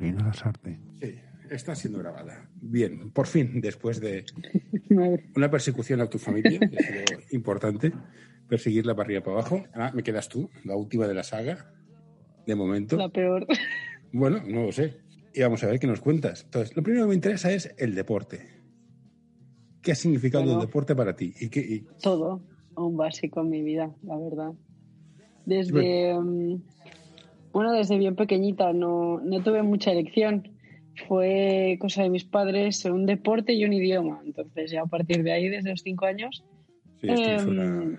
Marina Lasarte. Sí, está siendo grabada. Bien, por fin, después de una persecución a tu familia, que ha sido importante, perseguirla para arriba para abajo. Ah, me quedas tú, la última de la saga, de momento. La peor. Bueno, no lo sé. Y vamos a ver qué nos cuentas. Entonces, lo primero que me interesa es el deporte. ¿Qué ha significado Bueno. el deporte para ti? ¿Y qué, y- Todo, un básico en mi vida, la verdad. Desde, mm, bueno, desde bien pequeñita no, no tuve mucha elección. Fue cosa de mis padres, un deporte y un idioma. Entonces, ya a partir de ahí, desde los cinco años, sí, esto me Em,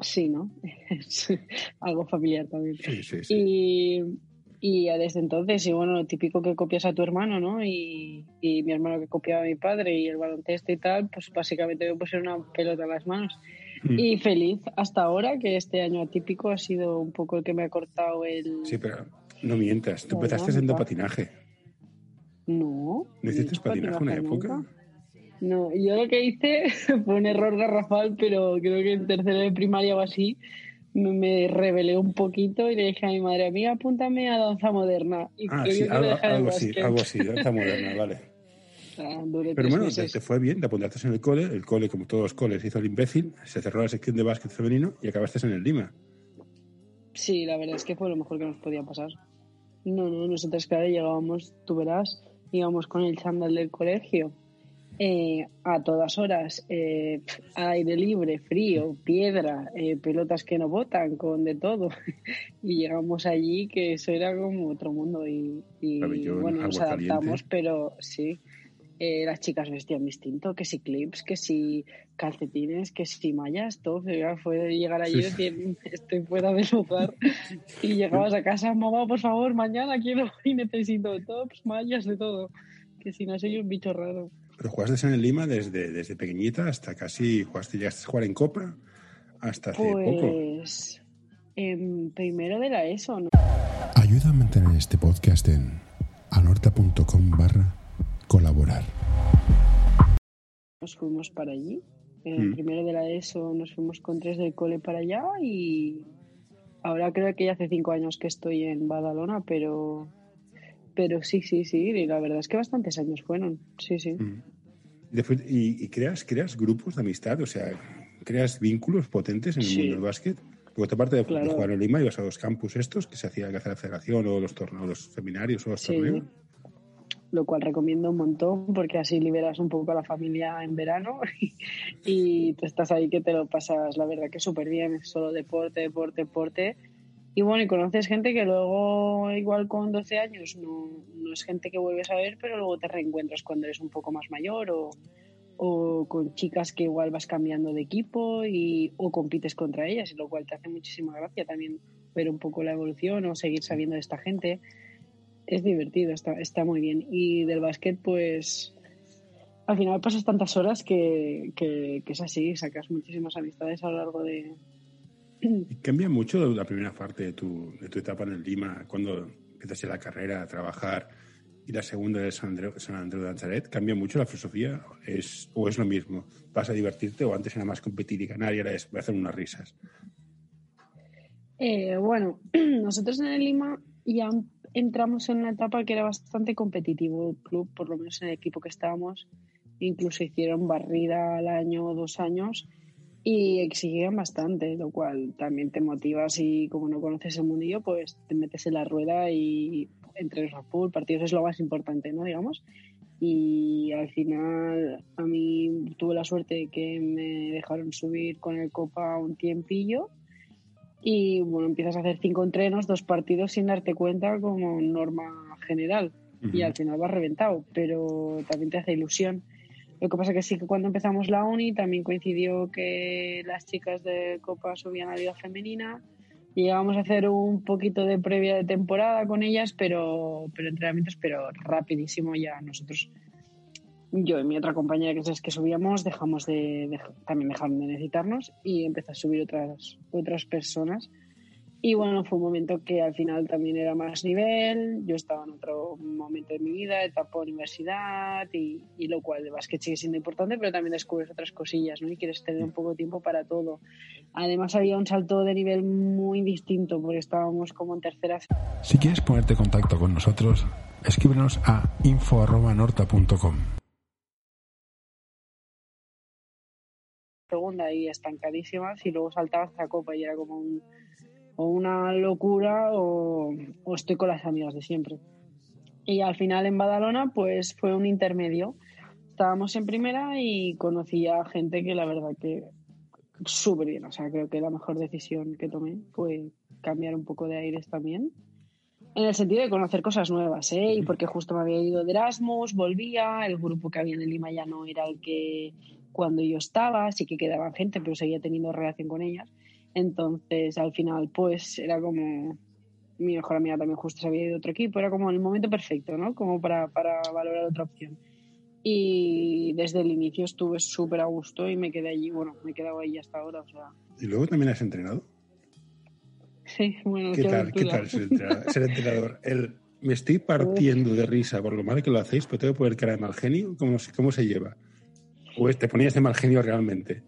sí, ¿no? Algo familiar también. Sí, sí, sí. Y, y desde entonces, y bueno, lo típico que copias a tu hermano, ¿no? Y, y mi hermano que copiaba a mi padre y el baloncesto y tal, pues básicamente me pusieron una pelota en las manos. Mm. Y feliz hasta ahora, que este año atípico ha sido un poco el que me ha cortado el... Sí, pero no mientas. Tú empezaste haciendo patinaje. No. ¿No hiciste patinaje una patinaje época? nunca. No, yo lo que hice fue un error garrafal, pero creo que en tercero de primaria o así me, rebelé un poquito y le dije a mi madre, amiga, apúntame a danza moderna. Y Ah, creo sí, que algo, así, algo así, danza moderna, vale. Duré Pero bueno, te, fue bien, te apuntaste en el cole, el cole, como todos los coles, hizo el imbécil, se cerró la sección de básquet femenino y acabaste en el Lima. Sí, la verdad es que fue lo mejor que nos podía pasar. No, no, nosotros, claro, llegábamos, tú verás, íbamos con el chándal del colegio eh, a todas horas, eh, aire libre, frío, piedra, eh, pelotas que no botan, con de todo. y llegamos allí que eso era como otro mundo y, bueno, nos adaptamos, pero sí. Eh, las chicas vestían distinto, que si clips, que si calcetines, que si mallas, todo. Fue llegar allí y Sí. decir, estoy fuera del lugar. Y llegabas a casa, mamá, por favor, mañana quiero y necesito tops, mallas, de todo. Que si no soy un bicho raro. Pero jugaste en el Lima desde, desde pequeñita hasta casi, jugaste, llegaste a jugar en Copa hasta hace poco. Pues en primero de la ESO, ¿no? Ayuda a mantener este podcast en anorta.com barra colaborar. nos fuimos para allí. En Mm. primero de la ESO nos fuimos con tres del cole para allá y ahora creo que ya hace cinco años que estoy en Badalona, pero pero sí, sí, sí, y la verdad es que bastantes años fueron, sí, sí. Mm. Después- y, y creas, creas grupos de amistad, o sea, creas vínculos potentes en el Sí. mundo del básquet. Porque aparte de, de Claro. jugar en Lima, ibas a los campus estos que se hacía que hace la federación o los torneos, los seminarios o los Sí. torneos. Lo cual recomiendo un montón porque así liberas un poco a la familia en verano y tú estás ahí que te lo pasas, la verdad que súper bien, solo deporte, deporte, deporte. Y bueno, y conoces gente que luego, igual con 12 años, no, no es gente que vuelves a ver, pero luego te reencuentras cuando eres un poco más mayor o, o con chicas que igual vas cambiando de equipo y, o compites contra ellas, y lo cual te hace muchísima gracia también ver un poco la evolución o seguir sabiendo de esta gente. Es divertido, está, está muy bien. Y del básquet, pues al final pasas tantas horas que, que, que es así, sacas muchísimas amistades a lo largo de... Cambia mucho la primera parte de tu, de tu etapa en el Lima, cuando empiezas la carrera, a trabajar, y la segunda de San Andreu, San Andreu de Nazaret. ¿Cambia mucho la filosofía es, o es lo mismo? ¿Vas a divertirte o antes era más competir y ganar y ahora es voy a hacer unas risas? Eh, bueno, nosotros en el Lima ya entramos en una etapa que era bastante competitivo el club, por lo menos en el equipo que estábamos. Incluso hicieron barrida al año o dos años y exigían bastante, lo cual también te motiva si como no conoces el mundillo, pues te metes en la rueda y entre full, partidos es lo más importante, ¿no? Digamos. Y al final a mí tuve la suerte de que me dejaron subir con el Copa un tiempillo y bueno, empiezas a hacer cinco entrenos, dos partidos sin darte cuenta como norma general y Ujú. al final vas reventado, pero también te hace ilusión. Lo que pasa que sí que cuando empezamos la uni también coincidió que las chicas de Copa subían a la Liga Femenina y llegamos a hacer un poquito de previa de temporada con ellas, pero, pero entrenamientos, pero rapidísimo ya nosotros. Yo y mi otra compañera que es que subíamos dejamos de, de- también dejaron de necesitarnos y empezó a subir otras otras personas y bueno fue un momento que al final también era más nivel yo estaba en otro momento de mi vida etapa universidad y, y lo cual de básquet sigue siendo importante pero también descubres otras cosillas ¿no? y quieres tener un poco de tiempo para todo además había un salto de nivel muy distinto porque estábamos como en tercera Si quieres ponerte en contacto con nosotros, escríbenos a info.norta.com. Segunda y estancadísimas y luego saltabas a copa y era como un, o una locura o, o estoy con las amigas de siempre. Y al final en Badalona pues fue un intermedio. Estábamos en primera y conocí a gente que la verdad que súper bien. O sea, creo que la mejor decisión que tomé fue cambiar un poco de aires también. En el sentido de conocer cosas nuevas, ¿eh? Y porque justo me había ido de Erasmus, volvía, el grupo que había en Lima ya no era el que cuando yo estaba, sí que quedaba gente, pero seguía teniendo relación con ellas. Entonces, al final, pues era como mi mejor amiga también justo se había ido de otro equipo, era como el momento perfecto, ¿no? Como para, para valorar otra opción. Y desde el inicio estuve súper a gusto y me quedé allí, bueno, me he quedado ahí hasta ahora, o sea. ¿Y luego también has entrenado? Sí, bueno, ¿Qué tal, ¿qué tal ser entrenador? ser entrenador? El, me estoy partiendo de risa por lo mal que lo hacéis, pero tengo que poner cara de mal genio. ¿Cómo, cómo se lleva? ¿O te ponías de mal genio realmente?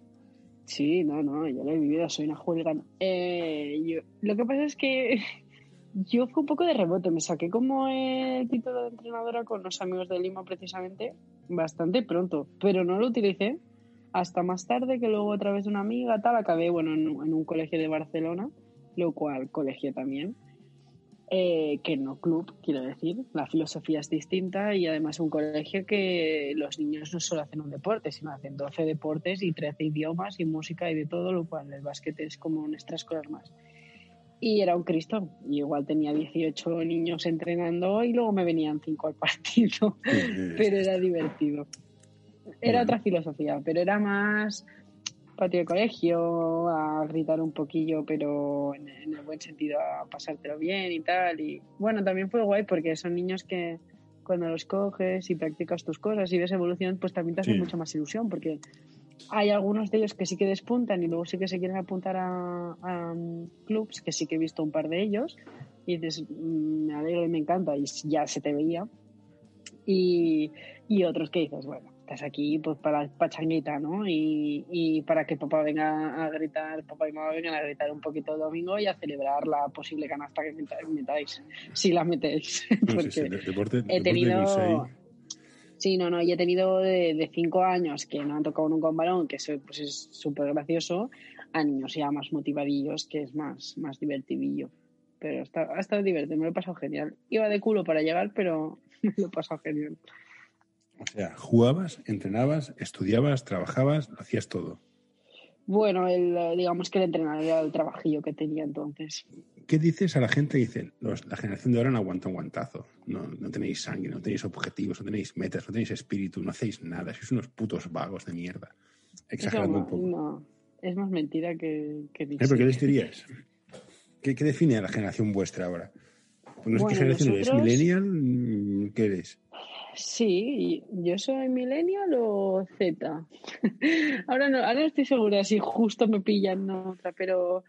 Sí, no, no, yo lo he vivido, soy una hooligan. Eh, yo, lo que pasa es que yo fui un poco de rebote, me saqué como el título de entrenadora con los amigos de Lima precisamente bastante pronto, pero no lo utilicé hasta más tarde que luego a través de una amiga tal acabé bueno en, en un colegio de Barcelona, lo cual colegio también, eh, que no club, quiero decir, la filosofía es distinta y además un colegio que los niños no solo hacen un deporte, sino hacen 12 deportes y 13 idiomas y música y de todo, lo cual el básquet es como un extraescolar más. Y era un Cristo. Y igual tenía 18 niños entrenando y luego me venían 5 al partido. pero era divertido. Era otra filosofía, pero era más patio de colegio, a gritar un poquillo, pero en, en, el buen sentido, a pasártelo bien y tal. Y bueno, también fue guay porque son niños que cuando los coges y practicas tus cosas y ves evolución, pues también te hace sí. mucha más ilusión porque hay algunos de ellos que sí que despuntan y luego sí que se quieren apuntar a, a um, clubs, que sí que he visto un par de ellos, y dices, mmm, me alegro y me encanta, y ya se te veía. Y, y otros que dices, bueno, estás aquí pues para pachanguita, ¿no? Y, y, para que papá venga a gritar, papá y mamá vengan a gritar un poquito el domingo y a celebrar la posible canasta que metáis, si la metéis. Porque sí, sí, deporte, he tenido... Sí, no, no, y he tenido de, de, cinco años que no han tocado nunca un balón, que eso, pues es súper gracioso, a niños ya más motivadillos, que es más, más divertidillo. Pero ha estado divertido, me lo he pasado genial. Iba de culo para llegar, pero me lo he pasado genial. O sea, jugabas, entrenabas, estudiabas, trabajabas, lo hacías todo. Bueno, el, digamos que el entrenador era el trabajillo que tenía entonces. ¿Qué dices a la gente que dice, los, la generación de ahora no aguanta un guantazo? No, no tenéis sangre, no tenéis objetivos, no tenéis metas, no tenéis espíritu, no hacéis nada, sois unos putos vagos de mierda. Exagerando Eso, un poco. No, es más mentira que, que ¿Eh, ¿Pero qué les dirías? ¿Qué, ¿Qué, define a la generación vuestra ahora? Pues no bueno, ¿Qué generación nosotros... eres? ¿Millennial? ¿Qué eres? Sí, yo soy millennial o Z. ahora, no, ahora no estoy segura si justo me pillan otra, pero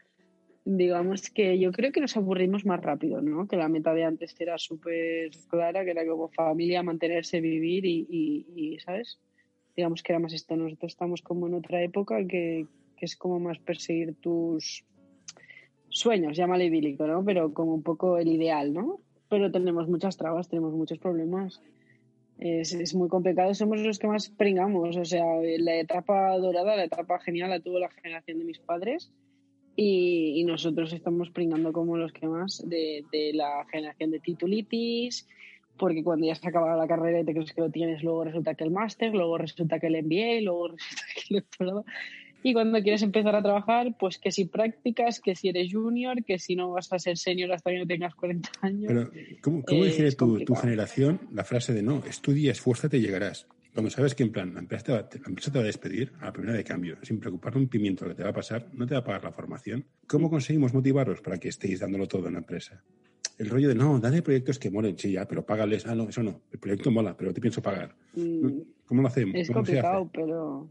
digamos que yo creo que nos aburrimos más rápido, ¿no? Que la meta de antes era súper clara, que era como familia, mantenerse, vivir y, y, y, ¿sabes? Digamos que era más esto. Nosotros estamos como en otra época que, que es como más perseguir tus sueños, llámale idílico, ¿no? Pero como un poco el ideal, ¿no? Pero tenemos muchas trabas, tenemos muchos problemas. Es, es, muy complicado, somos los que más pringamos. O sea, la etapa dorada, la etapa genial la tuvo la generación de mis padres y, nosotros estamos pringando como los que más de, de, la generación de titulitis, porque cuando ya se acaba la carrera y te crees que lo tienes, luego resulta que el máster, luego resulta que el MBA, luego resulta que el doctorado. Y cuando quieres empezar a trabajar, pues que si prácticas, que si eres junior, que si no vas a ser senior hasta que no tengas 40 años. Pero, ¿cómo, cómo eh, tu, tu, generación la frase de no, estudia, esfuérzate y llegarás? Cuando sabes que en plan, la empresa, te va, la empresa te va a despedir a la primera de cambio, sin preocuparte un pimiento lo que te va a pasar, no te va a pagar la formación. ¿Cómo conseguimos motivaros para que estéis dándolo todo en la empresa? El rollo de no, dale proyectos que molen, sí, ya, pero págales. Ah, no, eso no. El proyecto mola, pero te pienso pagar. Mm, ¿Cómo lo hacemos? Es ¿Cómo complicado, pero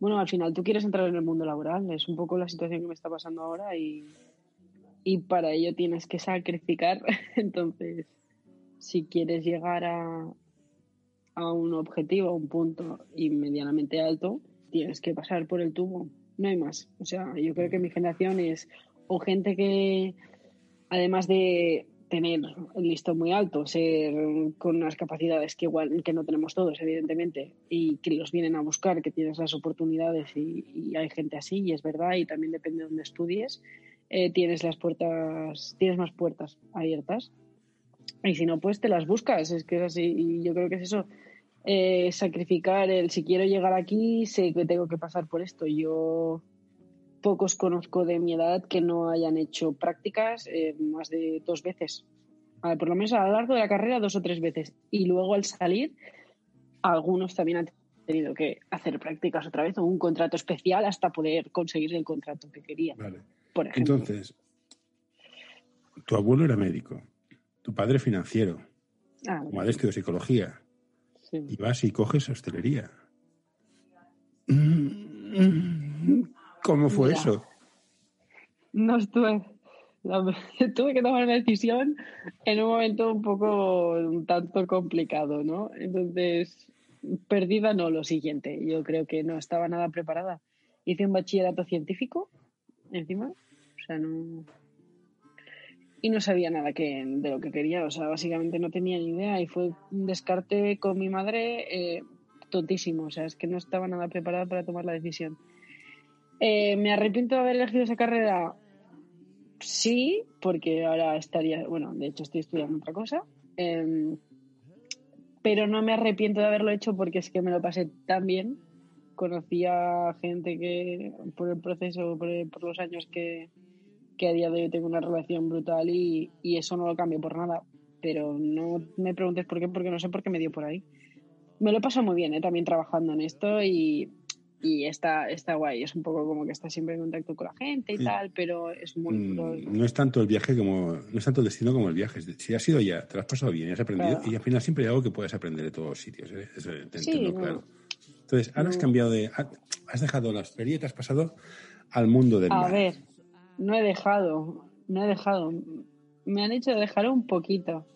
bueno, al final tú quieres entrar en el mundo laboral, es un poco la situación que me está pasando ahora y, y para ello tienes que sacrificar. Entonces, si quieres llegar a, a un objetivo, a un punto y medianamente alto, tienes que pasar por el tubo. No hay más. O sea, yo creo que mi generación es o gente que, además de tener el listón muy alto, ser con unas capacidades que igual que no tenemos todos, evidentemente, y que los vienen a buscar, que tienes las oportunidades y, hay gente así, y es verdad, y también depende de dónde estudies, eh, tienes las puertas, tienes más puertas abiertas. Y si no, pues te las buscas, es que es así, y yo creo que es eso, eh, sacrificar el si quiero llegar aquí, sé que tengo que pasar por esto. Yo pocos conozco de mi edad que no hayan hecho prácticas eh, más de dos veces. por lo menos a lo largo de la carrera dos o tres veces. Y luego al salir, algunos también han tenido que hacer prácticas otra vez o un contrato especial hasta poder conseguir el contrato que querían. Por ejemplo. Entonces, tu abuelo era médico, tu padre financiero, ah, tu madre estudió psicología, y vas y coges hostelería. ¿Cómo fue eso? No estuve. tuve que tomar una decisión en un momento un poco un tanto complicado, ¿no? Entonces, perdida no, lo siguiente. Yo creo que no estaba nada preparada. Hice un bachillerato científico encima, o sea, no. Y no sabía nada que, de lo que quería, o sea, básicamente no tenía ni idea y fue un descarte con mi madre eh, tontísimo, o sea, es que no estaba nada preparada para tomar la decisión. Eh, ¿Me arrepiento de haber elegido esa carrera? Sí, porque ahora estaría, bueno, de hecho estoy estudiando otra cosa, em, pero no me arrepiento de haberlo hecho porque es que me lo pasé tan bien. Conocí a gente que por el proceso, por, por los años que, que, a día de hoy tengo una relación brutal y, y eso no lo cambio por nada. Pero no me preguntes por qué, porque no sé por qué me dio por ahí. Me lo he muy bien, ¿eh? también trabajando en esto y y está, está guay. Es un poco como que está siempre en contacto con la gente y tal, pero es muy. Mm, no es tanto el viaje como. No es tanto el destino como el viaje. Si has ido ya, te lo has pasado bien y has aprendido. Y al final siempre hay algo que puedes aprender de todos los sitios. ¿eh? Eso te entiendo, claro. Entonces, ahora has cambiado de. Has dejado la hostelería y te has pasado al mundo del A mar. ver, no he dejado. No he dejado. Me han hecho dejar un poquito,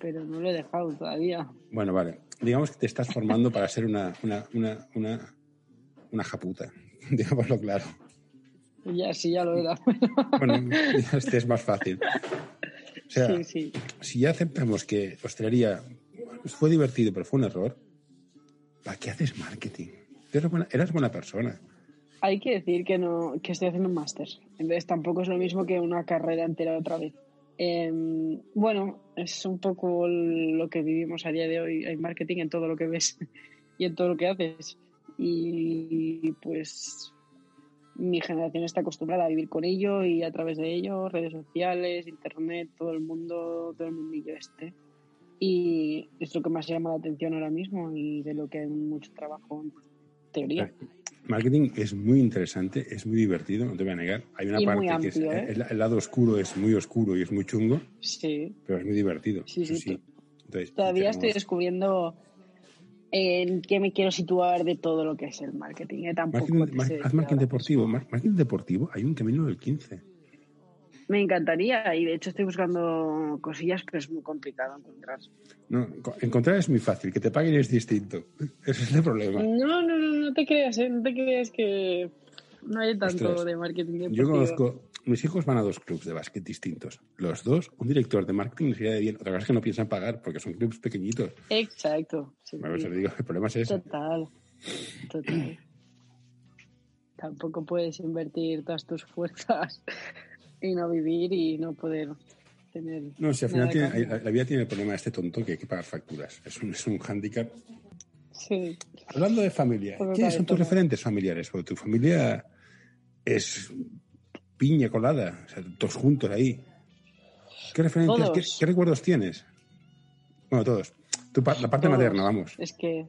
pero no lo he dejado todavía. Bueno, vale. Digamos que te estás formando para ser una, una, una, una una japuta, digámoslo claro. Ya, sí, ya lo era. bueno, este es más fácil. O sea, si ya aceptamos que hostelería fue divertido, pero fue un error, ¿para qué haces marketing? Eres buena, eras buena persona. Hay que decir que no que estoy haciendo un máster. Entonces tampoco es lo mismo que una carrera entera otra vez. Em, bueno, es un poco lo que vivimos a día de hoy. Hay marketing en todo lo que ves y en todo lo que haces y pues mi generación está acostumbrada a vivir con ello y a través de ello, redes sociales, internet, todo el mundo, todo el mundillo este. Y es lo que más llama la atención ahora mismo y de lo que hay mucho trabajo en teoría. Marketing es muy interesante, es muy divertido, no te voy a negar. Hay una parte que es, ¿eh? el, lado oscuro es muy oscuro y es muy chungo, sí. pero es muy divertido. Sí, sí. Todavía estoy descubriendo en qué me quiero situar de todo lo que es el marketing. ¿eh? Tampoco marketing, haz marketing deportivo. Marketing deportivo, hay un camino del 15. Me encantaría y de hecho estoy buscando cosillas, pero es muy complicado encontrar. No, encontrar es muy fácil, que te paguen es distinto. Ese es el problema. No, no, no, no te creas, ¿eh? no te creas que no hay tanto de marketing deportivo. Yo conozco, mis hijos van a dos clubes de básquet distintos. Los dos, un director de marketing les de bien. Otra cosa es que no piensan pagar porque son clubes pequeñitos. Exacto. digo, el problema es ese. Total. Total. Tampoco puedes invertir todas tus fuerzas y no vivir y no poder tener. No, si al final tiene, la, vida tiene el problema de este tonto que hay que pagar facturas. Es un, es un hándicap. Sí. Hablando de familia, ¿quiénes son tus referentes familiares? Porque tu familia es piña colada, o sea, todos juntos ahí. ¿Qué referencias, qué, recuerdos tienes? Bueno, todos. la parte materna, vamos. Es que.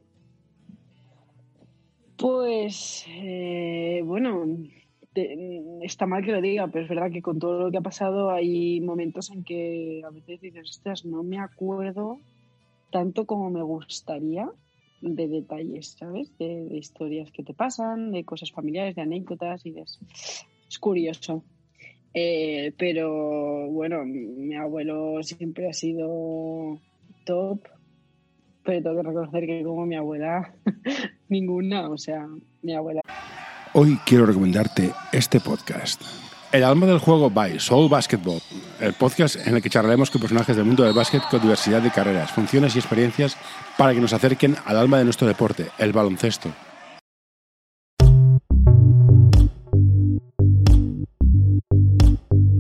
Pues. Eh, bueno, está mal que lo diga, pero es verdad que con todo lo que ha pasado hay momentos en que a veces dices, ostras, no me acuerdo tanto como me gustaría de detalles, ¿sabes? De, historias que te pasan, de cosas familiares, de anécdotas y de es curioso. Eh, pero bueno, mi abuelo siempre ha sido top, pero tengo que reconocer que como mi abuela, ninguna, o sea, mi abuela. Hoy quiero recomendarte este podcast. El alma del juego by Soul Basketball, el podcast en el que charlaremos con personajes del mundo del básquet con diversidad de carreras, funciones y experiencias para que nos acerquen al alma de nuestro deporte, el baloncesto.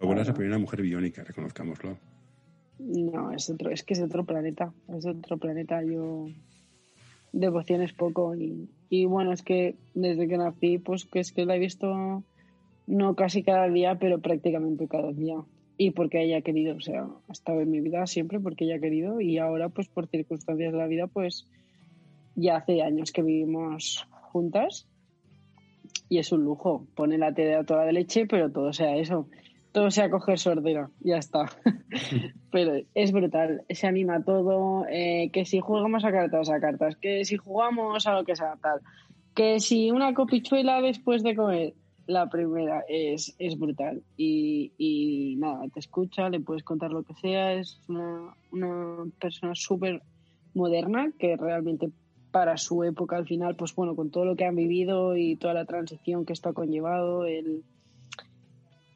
Abuela es la primera mujer biónica, reconozcámoslo. No, es otro, es que es otro planeta, es otro planeta. Yo devoción es poco y, y bueno, es que desde que nací, pues que es que la he visto no casi cada día, pero prácticamente cada día. Y porque ella ha querido, o sea, ha estado en mi vida siempre porque ella ha querido y ahora pues por circunstancias de la vida pues ya hace años que vivimos juntas y es un lujo. Pone la tele a toda de leche, pero todo sea eso todo sea coger sordera, ya está. Pero es brutal, se anima todo, eh, que si jugamos a cartas, a cartas, que si jugamos a lo que sea tal, que si una copichuela después de comer, la primera es, es brutal. Y, y nada, te escucha, le puedes contar lo que sea, es una, una persona súper moderna que realmente para su época al final, pues bueno, con todo lo que han vivido y toda la transición que esto ha conllevado, el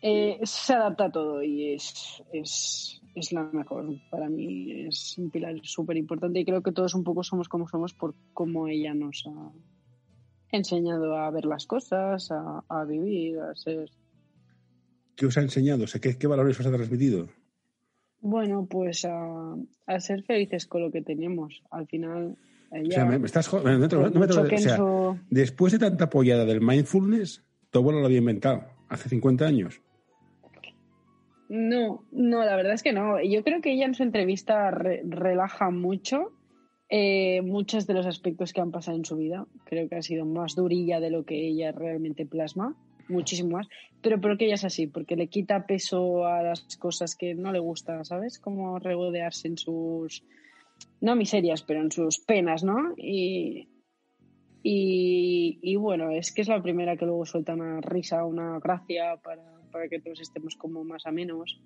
eh, se adapta a todo y es, es, es, la mejor. Para mí es un pilar súper importante y creo que todos un poco somos como somos por cómo ella nos ha enseñado a ver las cosas, a, a vivir, a ser. ¿Qué os ha enseñado? O sea, ¿qué, ¿Qué valores os ha transmitido? Bueno, pues a, a ser felices con lo que tenemos. Al final. Ella, o sea, me, me estás no me, no me o sea, su... después de tanta apoyada del mindfulness, tu abuelo lo había inventado hace 50 años. No, no, la verdad es que no. Yo creo que ella en su entrevista re relaja mucho eh, muchos de los aspectos que han pasado en su vida. Creo que ha sido más durilla de lo que ella realmente plasma, muchísimo más. Pero porque ella es así, porque le quita peso a las cosas que no le gustan, ¿sabes? Como regodearse en sus, no miserias, pero en sus penas, ¿no? Y, y bueno, es que es la primera que luego suelta una risa, una gracia para para que todos estemos como más a menos.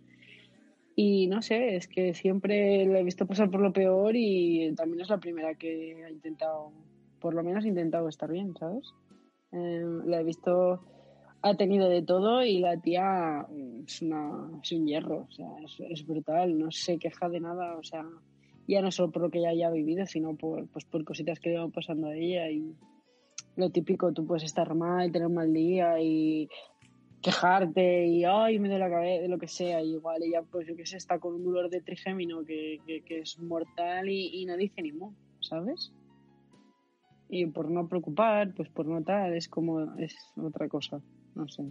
Y no sé, es que siempre la he visto pasar por lo peor y también es la primera que ha intentado, por lo menos intentado estar bien, ¿sabes? Eh, la he visto, ha tenido de todo y la tía es, una, es un hierro, o sea, es, es, brutal, no se queja de nada, o sea, ya no solo por lo que ella haya vivido, sino por, pues por cositas que le van pasando a ella y lo típico, tú puedes estar mal, tener un mal día y quejarte y ay me duele la cabeza de lo que sea y igual ella pues yo que sé está con un dolor de trigémino que, que, es mortal y, y, no dice ni mu ¿sabes? y por no preocupar pues por no tal es como es otra cosa no sé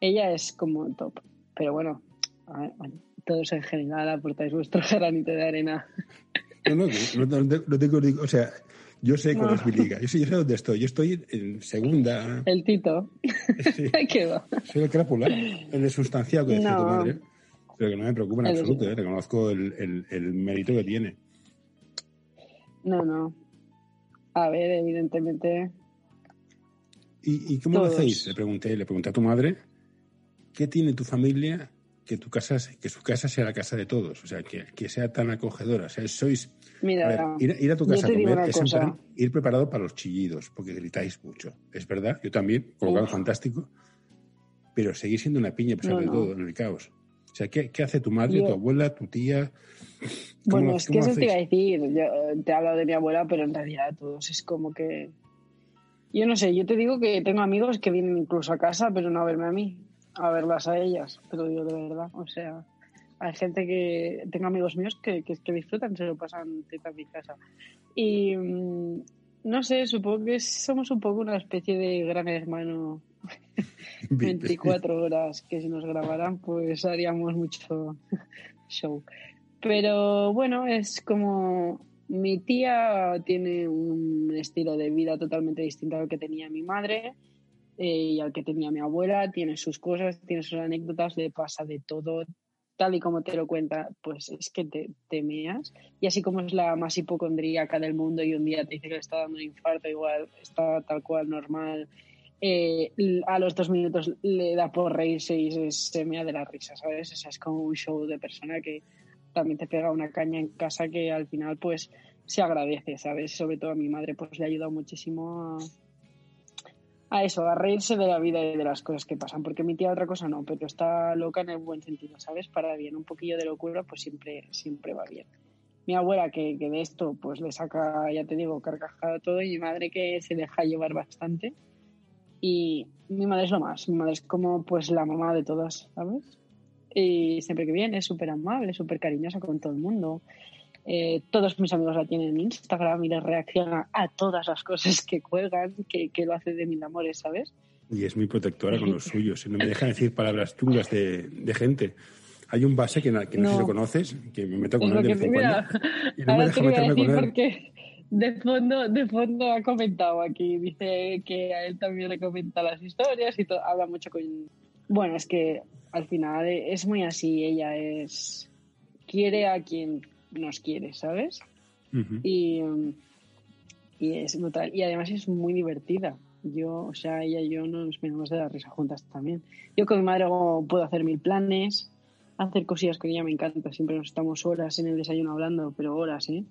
ella es como top pero bueno, a ver, todos en general aportáis vuestro granito de arena no, no, no, no, no tengo o sea yo sé cuál no. es mi liga. Yo sé, yo sé dónde estoy. Yo estoy en segunda. El Tito. Sí. ¿Qué va? Soy el crápula. El de sustancial que decía No. tu madre. Pero que no me preocupa en El- absoluto. ¿eh? Reconozco el, el, el mérito que tiene. No, no. A ver, evidentemente. ¿Y, y cómo lo hacéis? Le pregunté, le pregunté a tu madre. ¿Qué tiene tu familia que tu casa, que su casa sea la casa de todos? O sea, que, que sea tan acogedora. O sea, sois. Mira, A ver, ir, ir a tu casa a comer es en cosa. plan ir preparado para los chillidos, porque gritáis mucho. Es verdad, yo también, colocado Uf. fantástico, pero seguís siendo una piña a pesar No, de no. todo, en el caos. O sea, ¿qué, qué hace tu madre, Yo- tu abuela, tu tía? ¿Cómo Bueno, es que eso te iba a decir. Yo eh, te he hablado de mi abuela, pero en realidad todos es como que. Yo no sé, yo te digo que tengo amigos que vienen incluso a casa, pero no a verme a mí, a verlas a ellas. Te lo digo de verdad. O sea, hay gente que. Tengo amigos míos que, que, que disfrutan, se lo pasan teta en mi casa. Y. mm, No sé, supongo que somos un poco una especie de gran hermano 24 horas que si nos grabaran pues haríamos mucho show. Pero bueno, es como mi tía tiene un estilo de vida totalmente distinto al que tenía mi madre eh, y al que tenía mi abuela, tiene sus cosas, tiene sus anécdotas, le pasa de todo, tal y como te lo cuenta, pues es que te, te meas. Y así como es la más hipocondríaca del mundo y un día te dice que le está dando un infarto, igual está tal cual normal. eh, a los dos minutos le da por reírse y se, se mea de la risa, ¿sabes? O sea, es como un show de persona que también te pega una caña en casa que al final pues se agradece, ¿sabes? Sobre todo a mi madre pues le ha ayudado muchísimo a, a eso, a reírse de la vida y de las cosas que pasan, porque mi tía otra cosa no, pero está loca en el buen sentido, ¿sabes? Para bien, un poquillo de locura pues siempre, siempre va bien. Mi abuela que, que de esto pues le saca, ya te digo, carcajada todo y mi madre que se deja llevar bastante y mi madre es lo más, mi madre es como pues la mamá de todas, ¿sabes? Y siempre que viene es súper amable, súper cariñosa con todo el mundo. Eh, todos mis amigos la tienen en Instagram y les reacciona a todas las cosas que cuelgan, que, que lo hace de mil amores, ¿sabes? Y es muy protectora con los suyos. y No me deja decir palabras chungas de, de gente. Hay un base que, que no, sé si No. lo conoces, que me meto con él de vez en cuando, y no me deja meterme con él. porque de fondo, de fondo ha comentado aquí, dice que a él también le comenta las historias y todo, habla mucho con... Bueno, es que al final es muy así, ella es... quiere a quien nos quiere, ¿sabes? Y, y es brutal. Y además es muy divertida. Yo, o sea, ella y yo nos venimos de la risa juntas también. Yo con mi madre puedo hacer mil planes, hacer cosillas con ella me encanta. Siempre nos estamos horas en el desayuno hablando, pero horas, ¿eh?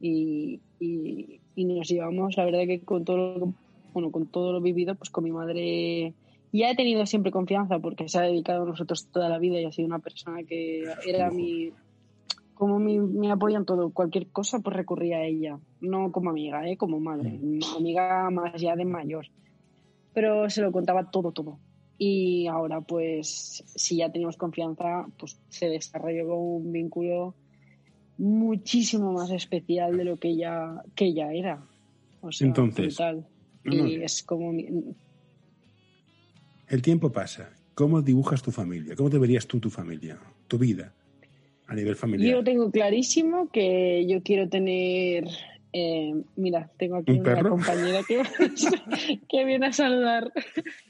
Y, y, y nos llevamos, la verdad que con todo lo, bueno, con todo lo vivido, pues con mi madre ya he tenido siempre confianza porque se ha dedicado a nosotros toda la vida y ha sido una persona que era mi como mi, mi apoyo en todo, cualquier cosa, pues recurría a ella. No como amiga, ¿eh? como madre. Amiga más ya de mayor. Pero se lo contaba todo, todo. Y ahora, pues, si ya teníamos confianza, pues se desarrolló un vínculo muchísimo más especial de lo que ella, que ella era. O sea, Entonces, brutal. no, no. Y es como... mi- El tiempo pasa. ¿Cómo dibujas tu familia? ¿Cómo te verías tú tu familia? Tu vida a nivel familiar. Yo tengo clarísimo que yo quiero tener. eh, mira, tengo aquí ¿Un una perro? compañera que, que viene a saludar.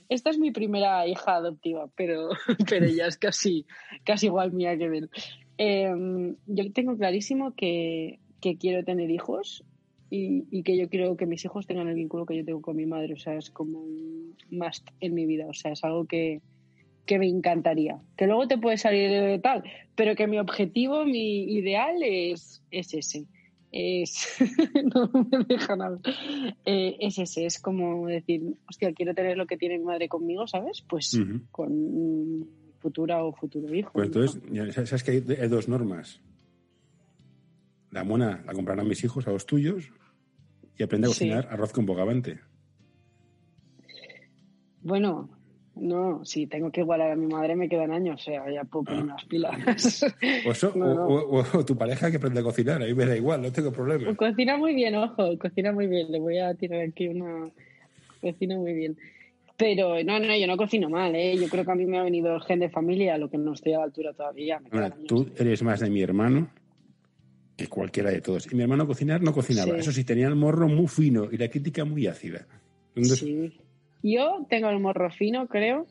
Esta es mi primera hija adoptiva, pero, pero ella es casi, casi igual mía que de él. Eh, yo tengo clarísimo que, que quiero tener hijos y, y que yo quiero que mis hijos tengan el vínculo que yo tengo con mi madre. O sea, es como un must en mi vida. O sea, es algo que, que me encantaría. Que luego te puede salir tal, pero que mi objetivo, mi ideal es, es ese. Es, no me dejan hablar. Eh, es ese, es como decir, hostia, quiero tener lo que tiene mi madre conmigo, ¿sabes? Pues con futura o futuro hijo. Pues entonces, sabes que hay, hay dos normas. La mona la comprarán mis hijos a los tuyos y aprende a Sí. cocinar arroz con bogavante. Bueno, no, si tengo que igualar a mi madre me quedan años, o sea, ya puedo ponerme las pilas. O, eso, No, o- no. o- o tu pareja que aprende a cocinar, a mí me da igual, no tengo problema. Cocina muy bien, ojo, cocina muy bien. Le voy a tirar aquí una. Cocina muy bien. Pero no, no, yo no cocino mal, ¿eh? Yo creo que a mí me ha venido el gen de familia, lo que no estoy a la altura todavía. me Ahora, quedan años. tú eres más de mi hermano que cualquiera de todos. Y mi hermano cocinar no cocinaba. Sí. Eso sí, tenía el morro muy fino y la crítica muy ácida. Entonces, Sí. Yo tengo el morro fino, creo,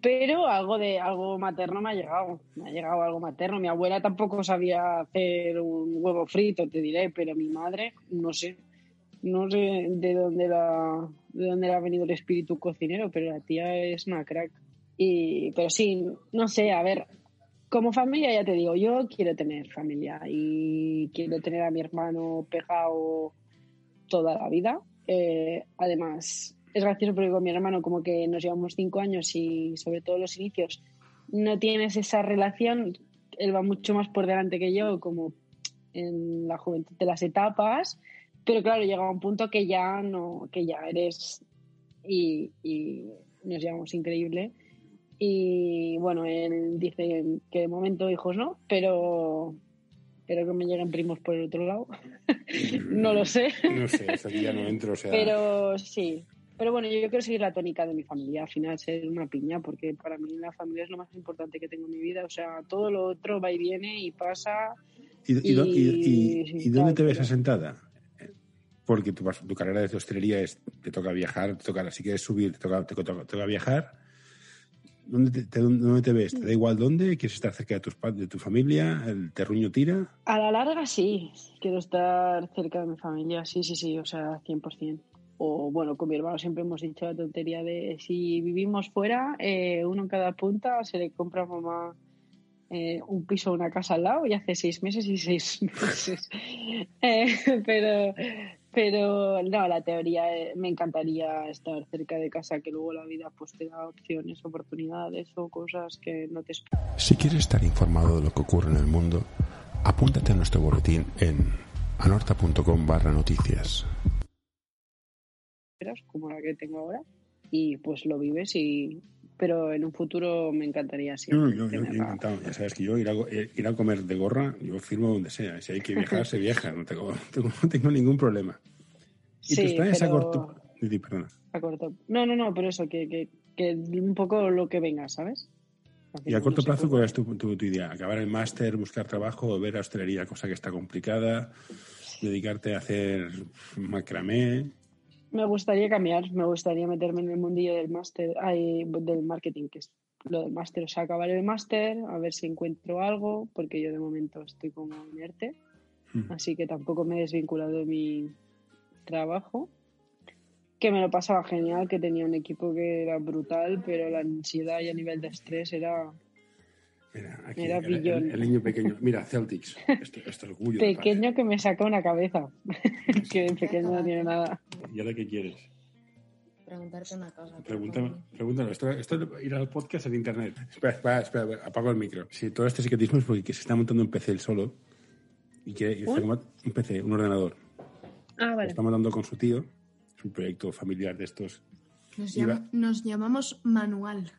pero algo de algo materno me ha llegado. Me ha llegado algo materno. Mi abuela tampoco sabía hacer un huevo frito, te diré, pero mi madre, no sé. No sé de dónde la, de dónde le ha venido el espíritu cocinero, pero la tía es una crack. Y, pero sí, no sé, a ver, como familia ya te digo, yo quiero tener familia y quiero tener a mi hermano pegado toda la vida. Eh, además, es gracioso porque con mi hermano como que nos llevamos cinco años y sobre todo los inicios no tienes esa relación, él va mucho más por delante que yo, como en la juventud de las etapas, pero claro, llega un punto que ya no, que ya eres y, y nos llevamos increíble. Y bueno, él dice que de momento hijos no, pero, pero que me lleguen primos por el otro lado. no lo sé. no sé, hasta aquí ya no entro. O sea, Pero sí. Pero bueno, yo, quiero seguir la tónica de mi familia, al final ser una piña, porque para mí la familia es lo más importante que tengo en mi vida. O sea, todo lo otro va y viene y pasa. ¿Y, y, y- y- y- y dónde te ves asentada? porque tu, tu carrera de hostelería es, te toca viajar, te toca, si quieres subir, te toca, te toca, te toca viajar. ¿Dónde te, te- dónde te ves? ¿Te da igual dónde? ¿Quieres estar cerca de, tus, de tu familia? ¿El terruño tira? A la larga sí, quiero estar cerca de mi familia, sí, sí, sí, o sea, 100%. O bueno, con mi hermano siempre hemos dicho la tontería de si vivimos fuera, eh, uno en cada punta, se le compra a mamá eh, un piso o una casa al lado y hace seis meses y seis meses. Eh, pero, pero no, la teoría me encantaría estar cerca de casa, que luego la vida pues te da opciones, oportunidades o cosas que no te Si quieres estar informado de lo que ocurre en el mundo, apúntate a nuestro boletín en anorta.com barra noticias. Esperas, como la que tengo ahora, y pues lo vives y pero en un futuro me encantaría Yo, siempre yo, yo, yo encantado. Ya sabes que yo ir a, ir a comer de gorra, yo firmo donde sea. Si hay que viajar, se viaja. No tengo, tengo- no tengo ningún problema. ¿Y Sí, tus planes a pero- corto? Perdona. a corto. No, no, no, pero eso, que, que, que un poco lo que venga, ¿sabes? ¿Y a corto no plazo cuál es tu, tu- tu idea? ¿Acabar el máster, buscar trabajo, ver a hostelería, cosa que está complicada? ¿Dedicarte a hacer macramé? Me gustaría cambiar, me gustaría meterme en el mundillo del máster, del marketing, que es lo del máster, o sea, acabar el máster, a ver si encuentro algo, porque yo de momento estoy como inerte, Mm. así que tampoco me he desvinculado de mi trabajo, que me lo pasaba genial, que tenía un equipo que era brutal, pero la ansiedad y el nivel de estrés era Mira, aquí el, el- el niño pequeño. Mira, Celtics. Esto, esto es orgullo. pequeño que me saca una cabeza, que de pequeño no tiene nada. ¿Y ahora qué quieres? Preguntarte una cosa. Pregúntame, pregúntalo. Esto, esto es ir al podcast en internet. Espera, espera, espera, apago el micro. Sí, todo este psiquetismo es porque se está montando un PC él solo. Y quiere ¿Un? un PC, un ordenador. Ah, Lo vale. está montando con su tío. Es un proyecto familiar de estos. Nos, Iba- llama- nos llamamos Manual.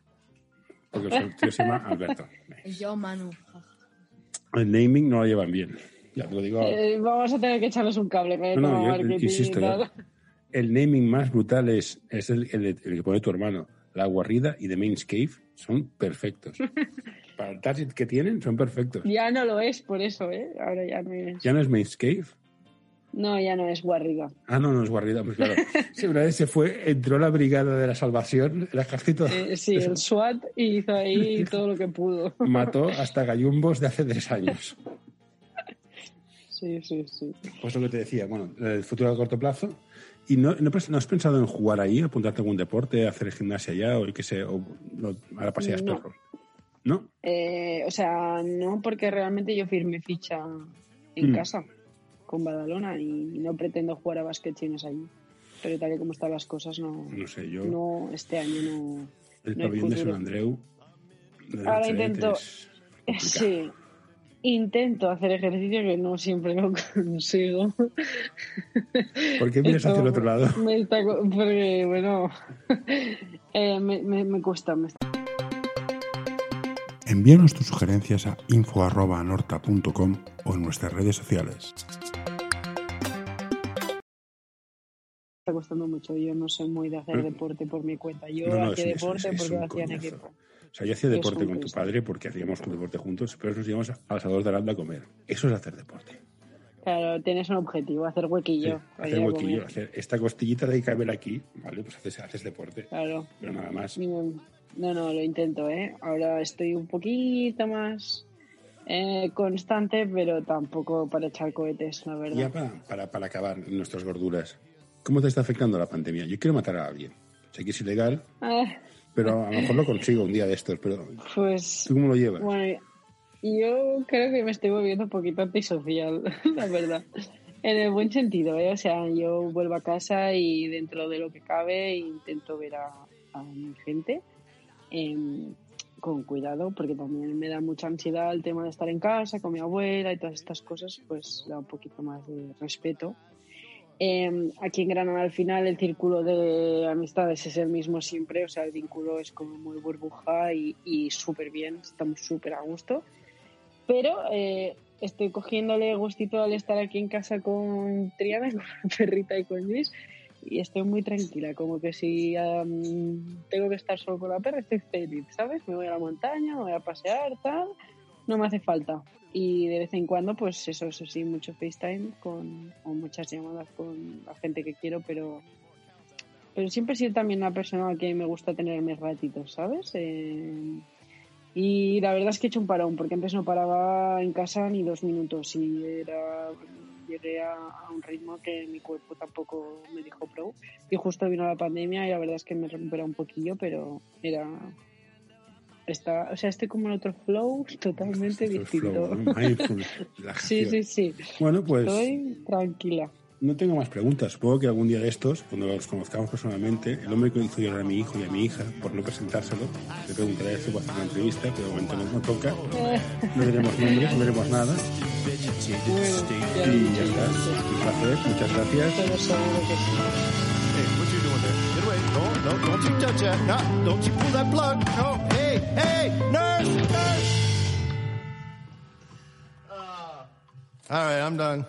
Porque el tío se llama Alberto. Yo, Manu. El naming no lo llevan bien. Ya te lo digo. ahora. Eh, vamos a tener que echarles un cable el No, no, yo- insisto, yo- el naming más brutal es, es el, el- el que pone tu hermano. La guarrida y The Mains Cave son perfectos. Para el target que tienen, son perfectos. Ya no lo es, por eso, ¿eh? Ahora ya no es. ¿Ya no es Mains Cave? No, ya no es Guarriga. Ah, no, no es guarrida, pues claro. Sí, una vez se fue, entró la brigada de la salvación, el ejército Eh, sí, el SWAT y hizo ahí todo lo que pudo. mató hasta gallumbos de hace tres años. Sí, sí, sí. Pues lo que te decía, bueno, el futuro a corto plazo. ¿Y no, no, no has pensado en jugar ahí, apuntarte a algún deporte, hacer gimnasia allá o yo qué sé, o no, ahora paseas No. ¿No? Eh, o sea, no porque realmente yo firmé ficha en Mm. casa con Badalona y no pretendo jugar a básquet si no es allí. Pero tal y como están las cosas, no, No sé, yo. no este año no. el no pabellón de San. Andreu. de Ahora intento-. Sí, intento hacer ejercicio que no siempre lo consigo. ¿Por qué miras hacia el otro lado? Me está porque, bueno, eh, me, me, me cuesta. Me está Envíanos tus sugerencias a info.anorta.com o en nuestras redes sociales. Costando mucho. Yo no soy muy de hacer Mm. deporte por mi cuenta. Yo No, no, hacía es un- es- deporte es porque lo hacía en equipo. O sea, yo hacía deporte con tu padre porque hacíamos un deporte juntos, pero nos íbamos al Salvador de Aranda a comer. Eso es hacer deporte. Claro, tienes un objetivo, hacer huequillo. hacer a huequillo, hacer esta costillita de caber aquí, ¿vale? Pues haces, haces deporte, Claro. pero nada más. No, no, lo intento, ¿eh? Ahora estoy un poquito más eh, constante, pero tampoco para echar cohetes, la verdad. Ya para, para, para acabar nuestras gorduras, ¿cómo te está afectando la pandemia? Yo quiero matar a alguien. Sé que es ilegal, Ah, pero a lo mejor lo consigo un día de estos. Pero pues ¿tú cómo lo llevas? Bueno, yo creo que me estoy volviendo un poquito antisocial, la verdad. En el buen sentido, ¿eh? O sea, yo vuelvo a casa y dentro de lo que cabe intento ver a, a mi gente em, con cuidado, porque también me da mucha ansiedad el tema de estar en casa con mi abuela y todas estas cosas, pues da un poquito más de respeto. Em, aquí en Granada al final el círculo de amistades es el mismo siempre, o sea, el vínculo es como muy burbuja y, y súper bien, estamos súper a gusto. Pero eh, estoy cogiéndole gustito al estar aquí en casa con Triana, con la perrita y con Luis, y estoy muy tranquila, como que si am, tengo que estar solo con la perra estoy feliz, ¿sabes? Me voy a la montaña, me voy a pasear, tal. No me hace falta. Y de vez en cuando, pues eso, eso sí, mucho FaceTime con, o muchas llamadas con la gente que quiero, pero pero siempre he sido también una persona a que me gusta tener mis ratitos, ¿sabes? Eh, y la verdad es que he hecho un parón, porque antes no paraba en casa ni dos minutos y era llegué a, un ritmo que mi cuerpo tampoco me dijo pro. Y justo vino la pandemia y la verdad es que me recuperé un poquillo, pero era está, o sea, estoy como en otro flow totalmente distinto. sí, sí, sí. Bueno, pues. Estoy tranquila. No tengo más preguntas. Supongo que algún día de estos, cuando los conozcamos personalmente, el hombre que hizo llorar a mi hijo y a mi hija por no presentárselo, le preguntaré si va a hacer una entrevista, pero de momento no, toca. No diremos nombres, no diremos nada. y ya está. Un placer, muchas gracias. Hey, what you doing there? Get away. No, no, don't you touch that. No, don't you pull that plug. No, hey, nurse, nurse. All right, I'm done.